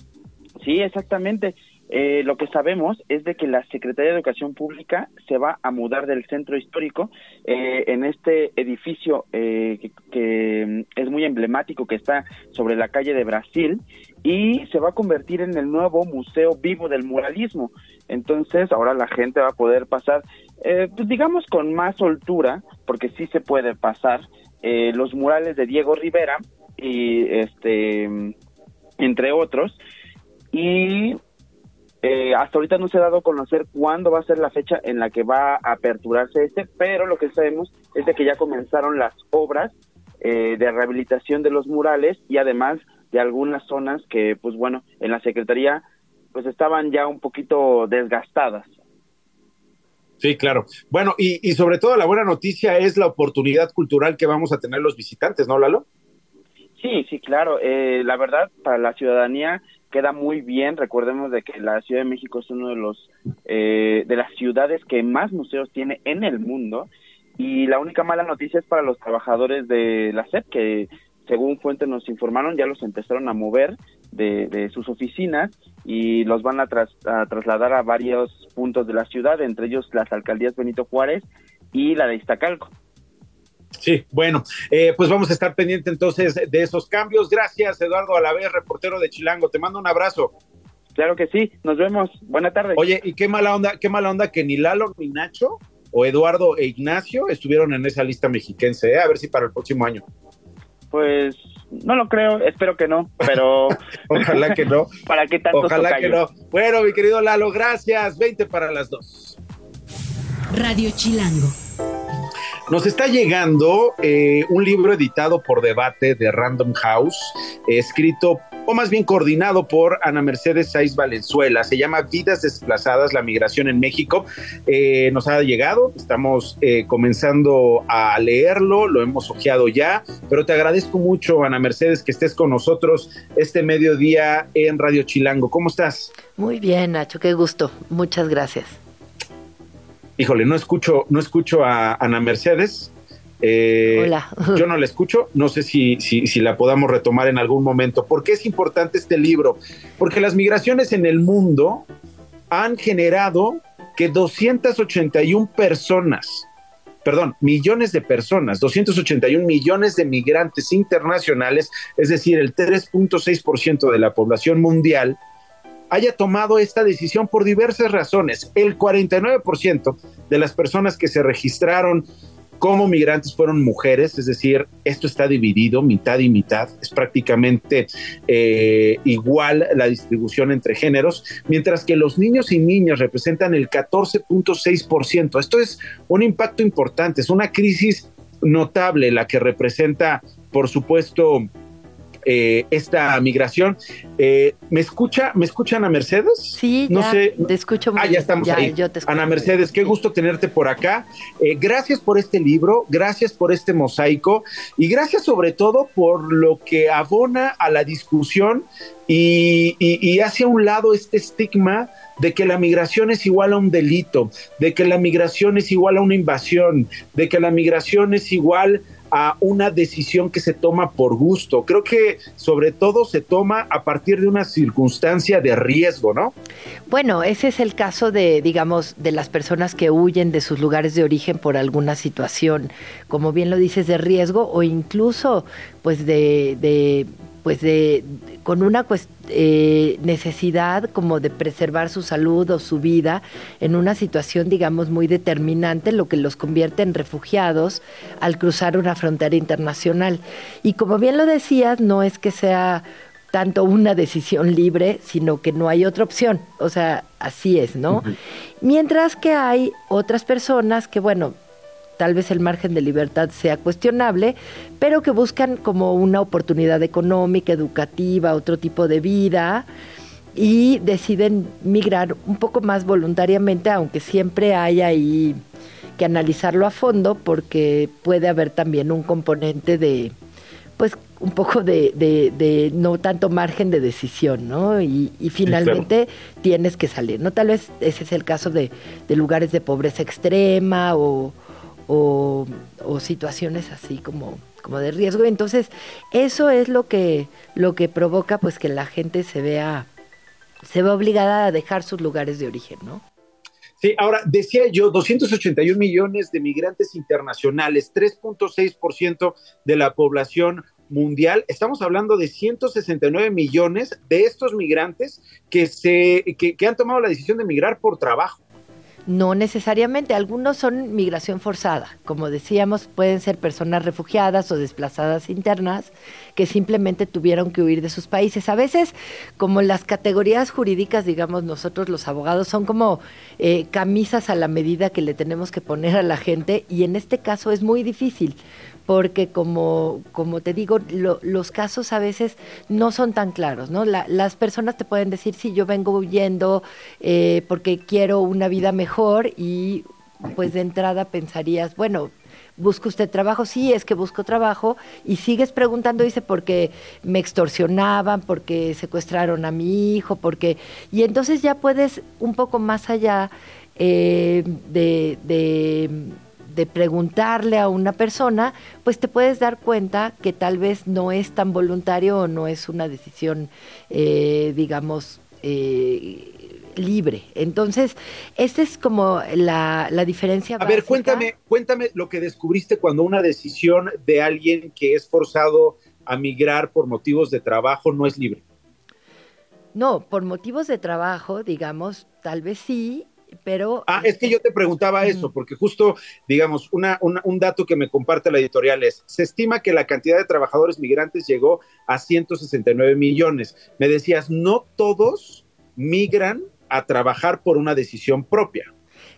Sí, exactamente. Eh, lo que sabemos es de que la Secretaría de Educación Pública se va a mudar del centro histórico eh, en este edificio eh, que, mm, es muy emblemático que está sobre la calle de Brasil y se va a convertir en el nuevo Museo Vivo del Muralismo. Entonces ahora la gente va a poder pasar, pues digamos con más soltura, porque sí se puede pasar los murales de Diego Rivera y este entre otros y eh, hasta ahorita no se ha dado a conocer cuándo va a ser la fecha en la que va a aperturarse este, pero lo que sabemos es de que ya comenzaron las obras eh, de rehabilitación de los murales y además de algunas zonas que, pues bueno, en la Secretaría pues estaban ya un poquito desgastadas. Sí, claro. Bueno, y, y sobre todo la buena noticia es la oportunidad cultural que vamos a tener los visitantes, ¿no, Lalo? Sí, sí, claro. Eh, la verdad, para la ciudadanía queda muy bien. Recordemos de que la Ciudad de México es uno de los eh, de las ciudades que más museos tiene en el mundo. Y la única mala noticia es para los trabajadores de la SEP, que según fuentes nos informaron, ya los empezaron a mover de, sus oficinas y los van a, a, trasladar a varios puntos de la ciudad, entre ellos las alcaldías Benito Juárez y la de Iztacalco. Sí, bueno, eh, pues vamos a estar pendientes entonces de esos cambios. Gracias, Eduardo Alavés, reportero de Chilango. Te mando un abrazo. Claro que sí, nos vemos. Buena tarde. Oye, y qué mala onda, qué mala onda que ni Lalo ni Nacho o Eduardo e Ignacio estuvieron en esa lista mexiquense, ¿eh? a ver si para el próximo año. Pues no lo creo, espero que no, pero ojalá que no. ¿Para qué tanto Ojalá que no. Bueno, mi querido Lalo, gracias. 20 para las dos. Radio Chilango. Nos está llegando eh, un libro editado por Debate de Random House, escrito o más bien coordinado por Ana Mercedes Saiz Valenzuela. Se llama Vidas Desplazadas, la migración en México. Eh, nos ha llegado, estamos eh, comenzando a leerlo, lo hemos ojeado ya, pero te agradezco mucho, Ana Mercedes, que estés con nosotros este mediodía en Radio Chilango. ¿Cómo estás? Muy bien, Nacho, qué gusto. Muchas gracias híjole, no escucho, no escucho a Ana Mercedes. Eh, Hola. yo no la escucho, no sé si, si, si la podamos retomar en algún momento. ¿Por qué es importante este libro? Porque las migraciones en el mundo han generado que 281 personas, perdón, millones de personas, 281 millones de migrantes internacionales, es decir, el 3.6% de la población mundial, haya tomado esta decisión por diversas razones. El 49% de las personas que se registraron como migrantes fueron mujeres, es decir, esto está dividido mitad y mitad, es prácticamente eh, igual la distribución entre géneros, mientras que los niños y niñas representan el 14.6%. Esto es un impacto importante, es una crisis notable la que representa, por supuesto, eh, esta migración. Eh, ¿Me escucha, me escuchan a Mercedes? Sí, no ya, sé. te escucho muy Ah, ya estamos Ya, ahí. yo te escucho. Ana Mercedes, qué gusto tenerte por acá. Eh, gracias por este libro, gracias por este mosaico y gracias sobre todo por lo que abona a la discusión y, y, y hace a un lado este estigma de que la migración es igual a un delito, de que la migración es igual a una invasión, de que la migración es igual a una decisión que se toma por gusto. Creo que sobre todo se toma a partir de una circunstancia de riesgo, ¿no? Bueno, ese es el caso de, digamos, de las personas que huyen de sus lugares de origen por alguna situación, como bien lo dices, de riesgo o incluso, pues, de, de pues de con una eh, necesidad como de preservar su salud o su vida en una situación digamos muy determinante lo que los convierte en refugiados al cruzar una frontera internacional y como bien lo decías no es que sea tanto una decisión libre, sino que no hay otra opción. O sea, así es, ¿no? Mientras que hay otras personas que, bueno, tal vez el margen de libertad sea cuestionable, pero que buscan como una oportunidad económica, educativa, otro tipo de vida y deciden migrar un poco más voluntariamente, aunque siempre hay ahí que analizarlo a fondo porque puede haber también un componente de, pues, un poco de, de, de no tanto margen de decisión, ¿no? Y, y finalmente tienes que salir, ¿no? Tal vez ese es el caso de, de lugares de pobreza extrema o, o, situaciones así como, como de riesgo. Entonces, eso es lo que, lo que provoca pues que la gente se vea, se vea obligada a dejar sus lugares de origen, ¿no? Sí, ahora decía yo, 281 millones de migrantes internacionales, 3.6% de la población mundial. Estamos hablando de 169 millones de estos migrantes que, se, que, que han tomado la decisión de migrar por trabajo. No necesariamente, algunos son migración forzada. Como decíamos, pueden ser personas refugiadas o desplazadas internas que simplemente tuvieron que huir de sus países. A veces, como las categorías jurídicas, digamos nosotros los abogados, son como eh, camisas a la medida que le tenemos que poner a la gente y en este caso es muy difícil porque como, como te digo, lo, los casos a veces no son tan claros, ¿no? La, las personas te pueden decir, sí, yo vengo huyendo eh, porque quiero una vida mejor y pues de entrada pensarías, bueno, ¿busca usted trabajo? Sí, es que busco trabajo y sigues preguntando, dice, porque me extorsionaban, porque secuestraron a mi hijo, porque... Y entonces ya puedes un poco más allá eh, de... de de preguntarle a una persona, pues te puedes dar cuenta que tal vez no es tan voluntario o no es una decisión, eh, digamos, eh, libre. Entonces, esta es como la, la diferencia. A ver, cuéntame, cuéntame lo que descubriste cuando una decisión de alguien que es forzado a migrar por motivos de trabajo no es libre. No, por motivos de trabajo, digamos, tal vez sí, pero... Ah, es que yo te preguntaba eso, porque justo, digamos, una, una, un dato que me comparte la editorial es, se estima que la cantidad de trabajadores migrantes llegó a 169 millones. Me decías, no todos migran a trabajar por una decisión propia.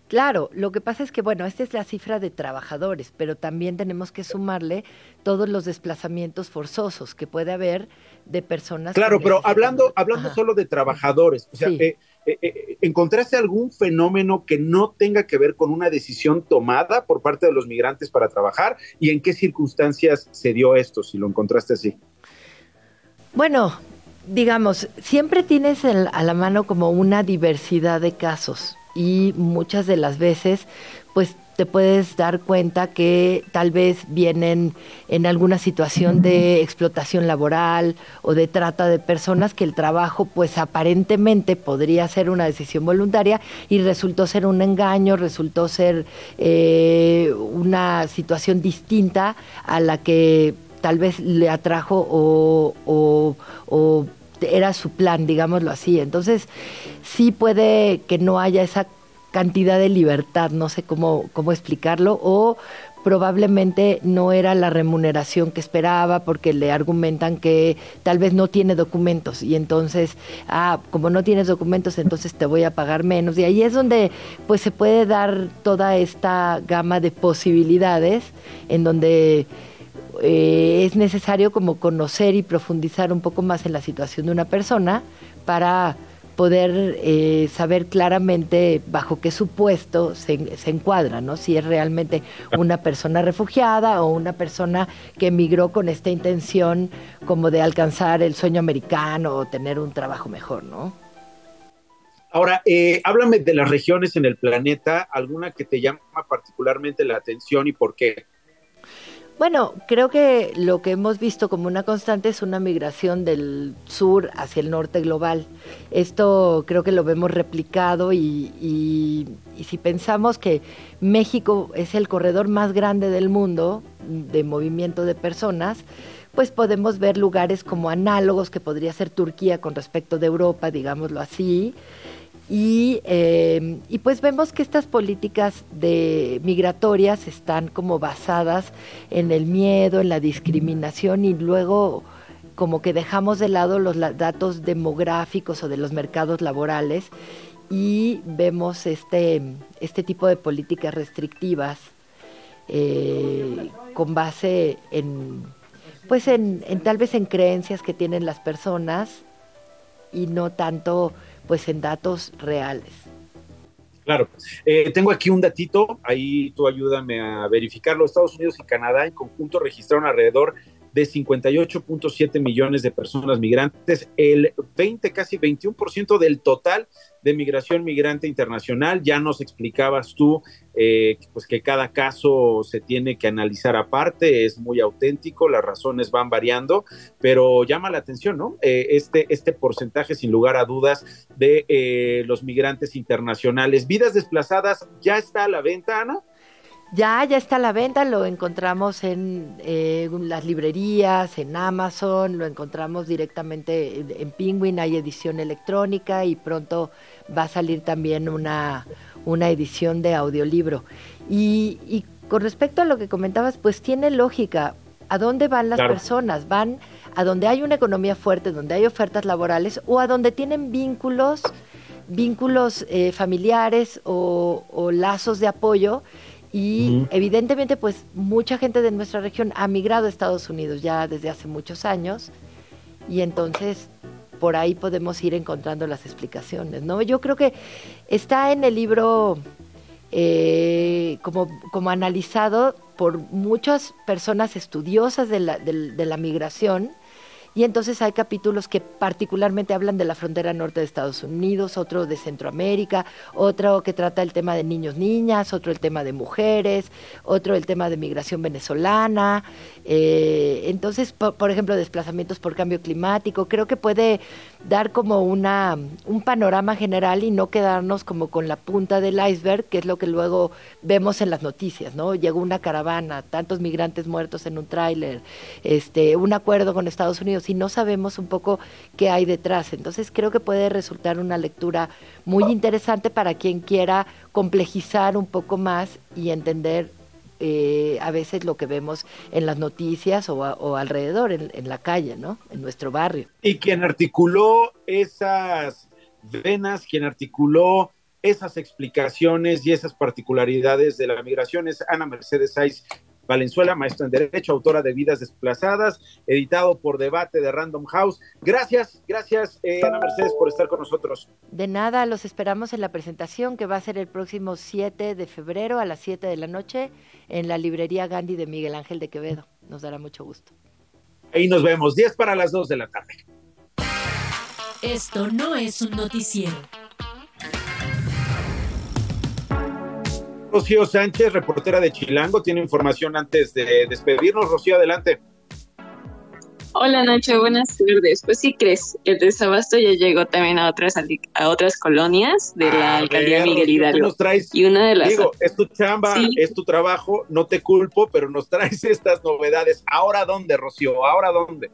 Claro, lo que pasa es que, bueno, esta es la cifra de trabajadores, pero también tenemos que sumarle todos los desplazamientos forzosos que puede haber de personas. Claro, pero hablando, hablando Ajá. solo de trabajadores, o sea, Sí. eh, ¿encontraste algún fenómeno que no tenga que ver con una decisión tomada por parte de los migrantes para trabajar? ¿Y en qué circunstancias se dio esto, si lo encontraste así? Bueno, digamos, siempre tienes a la mano como una diversidad de casos y muchas de las veces, pues te puedes dar cuenta que tal vez vienen en alguna situación de explotación laboral o de trata de personas que el trabajo pues aparentemente podría ser una decisión voluntaria y resultó ser un engaño, resultó ser eh, una situación distinta a la que tal vez le atrajo o, o, o era su plan, digámoslo así. Entonces, sí puede que no haya esa cantidad de libertad, no sé cómo, cómo explicarlo, o probablemente no era la remuneración que esperaba porque le argumentan que tal vez no tiene documentos y entonces, ah, como no tienes documentos, entonces te voy a pagar menos. Y ahí es donde pues se puede dar toda esta gama de posibilidades en donde eh, es necesario como conocer y profundizar un poco más en la situación de una persona para poder eh, saber claramente bajo qué supuesto se, se, encuadra, ¿no? Si es realmente una persona refugiada o una persona que emigró con esta intención como de alcanzar el sueño americano o tener un trabajo mejor, ¿no? Ahora, eh, háblame de las regiones en el planeta, alguna que te llama particularmente la atención y por qué. Bueno, creo que lo que hemos visto como una constante es una migración del sur hacia el norte global. Esto creo que lo vemos replicado y, y, y, si pensamos que México es el corredor más grande del mundo de movimiento de personas, pues podemos ver lugares como análogos que podría ser Turquía con respecto de Europa, digámoslo así, y, eh, y, pues vemos que estas políticas de migratorias están como basadas en el miedo, en la discriminación y luego como que dejamos de lado los datos demográficos o de los mercados laborales y vemos este, este tipo de políticas restrictivas eh, con base en pues en tal vez en creencias que tienen las personas y no tanto pues en datos reales. Claro, eh, tengo aquí un datito, ahí tú ayúdame a verificarlo. Estados Unidos y Canadá en conjunto registraron alrededor de 58.7 millones de personas migrantes, el 20, casi 21% del total de migración migrante internacional. Ya nos explicabas tú eh, pues que cada caso se tiene que analizar aparte, es muy auténtico, las razones van variando, pero llama la atención, ¿no? Eh, este, este porcentaje, sin lugar a dudas, de eh, los migrantes internacionales. Vidas desplazadas ya está a la venta, ¿no? Ya, ya está a la venta, lo encontramos en eh, las librerías, en Amazon, lo encontramos directamente en, en Penguin, hay edición electrónica y pronto va a salir también una, una edición de audiolibro. Y, y, con respecto a lo que comentabas, pues tiene lógica. ¿A dónde van las claro. personas? Van a donde hay una economía fuerte, donde hay ofertas laborales o a donde tienen vínculos, vínculos eh, familiares o, o lazos de apoyo y uh -huh. evidentemente pues mucha gente de nuestra región ha migrado a Estados Unidos ya desde hace muchos años y entonces por ahí podemos ir encontrando las explicaciones, ¿no? Yo creo que está en el libro eh, como, como analizado por muchas personas estudiosas de la, de, de la migración, y entonces hay capítulos que particularmente hablan de la frontera norte de Estados Unidos, otro de Centroamérica, otro que trata el tema de niños, niñas, otro el tema de mujeres, otro el tema de migración venezolana. Eh, entonces, por, por, ejemplo, desplazamientos por cambio climático. Creo que puede dar como una, un panorama general y no quedarnos como con la punta del iceberg, que es lo que luego vemos en las noticias, ¿no? Llegó una caravana, tantos migrantes muertos en un tráiler, este, un acuerdo con Estados Unidos y no sabemos un poco qué hay detrás. Entonces creo que puede resultar una lectura muy interesante para quien quiera complejizar un poco más y entender eh, a veces lo que vemos en las noticias o, a, o alrededor, en, la calle, ¿no? En nuestro barrio. Y quien articuló esas venas, quien articuló esas explicaciones y esas particularidades de la migración es Ana Mercedes Saiz Valenzuela, maestra en Derecho, autora de Vidas Desplazadas, editado por Debate de Random House. Gracias, gracias, eh, Ana Mercedes, por estar con nosotros. De nada, los esperamos en la presentación que va a ser el próximo 7 de febrero a las 7 de la noche en la librería Gandhi de Miguel Ángel de Quevedo. Nos dará mucho gusto. Ahí nos vemos, 10 para las 2 de la tarde. Esto no es un noticiero. Rocío Sánchez, reportera de Chilango, tiene información antes de despedirnos. Rocío, adelante. Hola Nacho, buenas tardes. Pues sí crees, el desabasto ya llegó también a otras a otras colonias de la alcaldía Miguel Hidalgo. y una de las digo, es tu chamba, es tu trabajo, no te culpo, pero nos traes estas novedades. ¿Ahora dónde, Rocío? ¿Ahora dónde?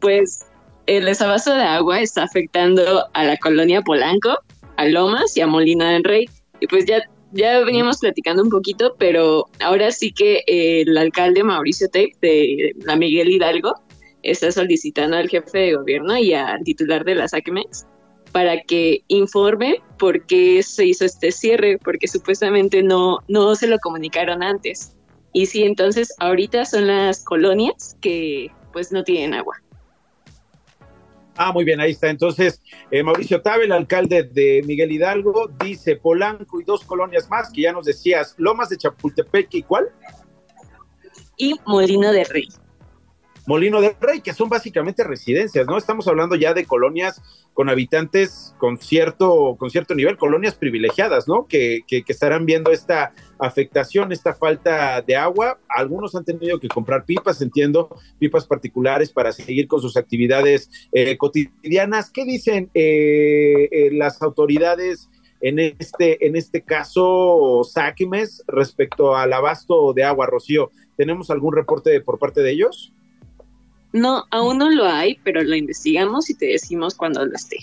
Pues el desabasto de agua está afectando a la colonia Polanco, a Lomas y a Molina del Rey. Y pues ya ya veníamos platicando un poquito, pero ahora sí que eh, el alcalde Mauricio Tape de la Miguel Hidalgo está solicitando al jefe de gobierno y al titular de las ACMEX para que informe por qué se hizo este cierre, porque supuestamente no, no se lo comunicaron antes. Y sí, entonces ahorita son las colonias que pues no tienen agua. Ah, muy bien, ahí está. Entonces, eh, Mauricio Tabe, el alcalde de Miguel Hidalgo, dice Polanco y dos colonias más, que ya nos decías, Lomas de Chapultepec y cuál? Y Molino de Rey. Molino del Rey, que son básicamente residencias, ¿no? Estamos hablando ya de colonias con habitantes con cierto, con cierto nivel, colonias privilegiadas, ¿no? Que, que, estarán viendo esta afectación, esta falta de agua. Algunos han tenido que comprar pipas, entiendo, pipas particulares para seguir con sus actividades eh, cotidianas. ¿Qué dicen eh, eh, las autoridades? en este, en este caso, Sáquimes, respecto al abasto de agua, Rocío. ¿Tenemos algún reporte por parte de ellos? No, aún no lo hay, pero lo investigamos y te decimos cuando lo esté.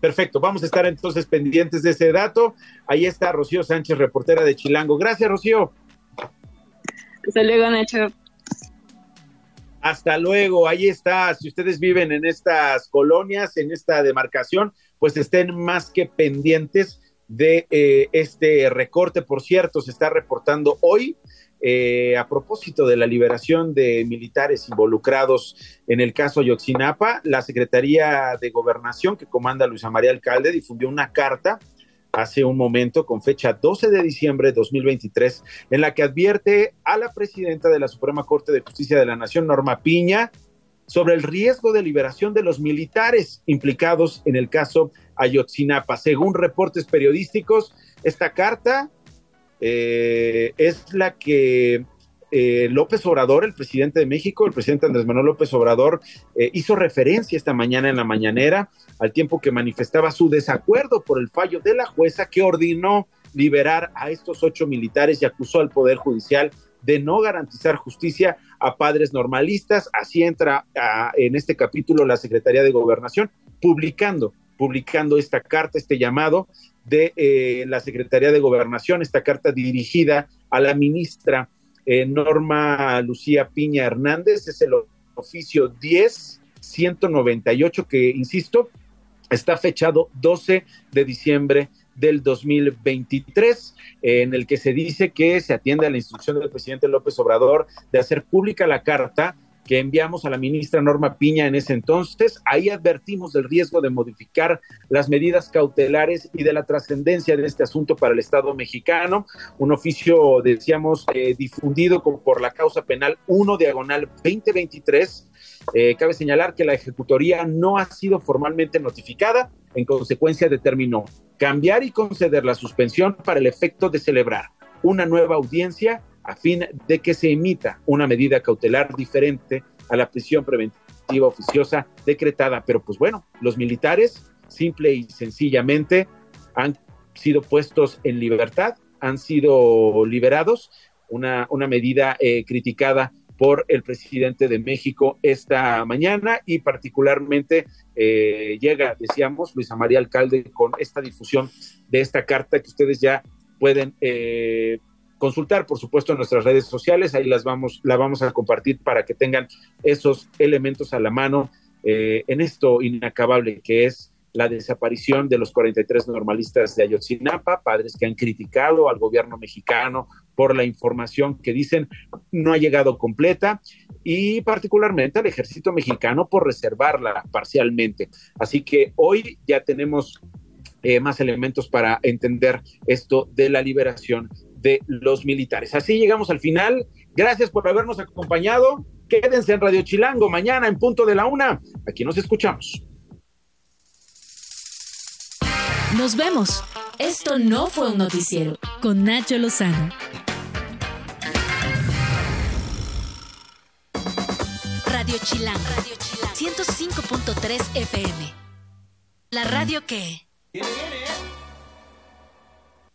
Perfecto, vamos a estar entonces pendientes de ese dato. Ahí está Rocío Sánchez, reportera de Chilango. Gracias, Rocío. Hasta luego, Nacho. Hasta luego, ahí está. Si ustedes viven en estas colonias, en esta demarcación, pues estén más que pendientes de eh, este recorte. Por cierto, se está reportando hoy eh, a propósito de la liberación de militares involucrados en el caso Ayotzinapa, la Secretaría de Gobernación que comanda Luisa María Alcalde difundió una carta hace un momento con fecha 12 de diciembre de 2023 en la que advierte a la presidenta de la Suprema Corte de Justicia de la Nación, Norma Piña, sobre el riesgo de liberación de los militares implicados en el caso Ayotzinapa. Según reportes periodísticos, esta carta eh, es la que eh, López Obrador, el presidente de México, el presidente Andrés Manuel López Obrador, eh, hizo referencia esta mañana en la mañanera al tiempo que manifestaba su desacuerdo por el fallo de la jueza que ordenó liberar a estos ocho militares y acusó al Poder Judicial de no garantizar justicia a padres normalistas. Así entra en este capítulo la Secretaría de Gobernación, publicando, publicando esta carta, este llamado, de eh, la Secretaría de Gobernación, esta carta dirigida a la ministra eh, Norma Lucía Piña Hernández, es el oficio 10-198 que, insisto, está fechado 12 de diciembre del 2023, en el que se dice que se atiende a la instrucción del presidente López Obrador de hacer pública la carta que enviamos a la ministra Norma Piña en ese entonces. Ahí advertimos del riesgo de modificar las medidas cautelares y de la trascendencia de este asunto para el Estado mexicano. Un oficio, decíamos, eh, difundido por la causa penal 1 diagonal 2023. Eh, cabe señalar que la ejecutoría no ha sido formalmente notificada, en consecuencia determinó cambiar y conceder la suspensión para el efecto de celebrar una nueva audiencia a fin de que se emita una medida cautelar diferente a la prisión preventiva oficiosa decretada. Pero pues bueno, los militares simple y sencillamente han sido puestos en libertad, han sido liberados, una, una medida eh, criticada por el presidente de México esta mañana y particularmente eh, llega, decíamos, Luisa María Alcalde con esta difusión de esta carta que ustedes ya pueden eh, consultar, por supuesto, en nuestras redes sociales. Ahí las vamos, la vamos a compartir para que tengan esos elementos a la mano eh, en esto inacabable que es la desaparición de los 43 normalistas de Ayotzinapa, padres que han criticado al gobierno mexicano por la información que dicen no ha llegado completa y particularmente al ejército mexicano por reservarla parcialmente. Así que hoy ya tenemos eh, más elementos para entender esto de la liberación de los militares. Así llegamos al final. Gracias por habernos acompañado. Quédense en Radio Chilango mañana en punto de la una. Aquí nos escuchamos. Nos vemos. Esto no fue un noticiero. con Nacho Lozano. Radio Chilán, Radio Chilán, 105.3 FM. La radio que...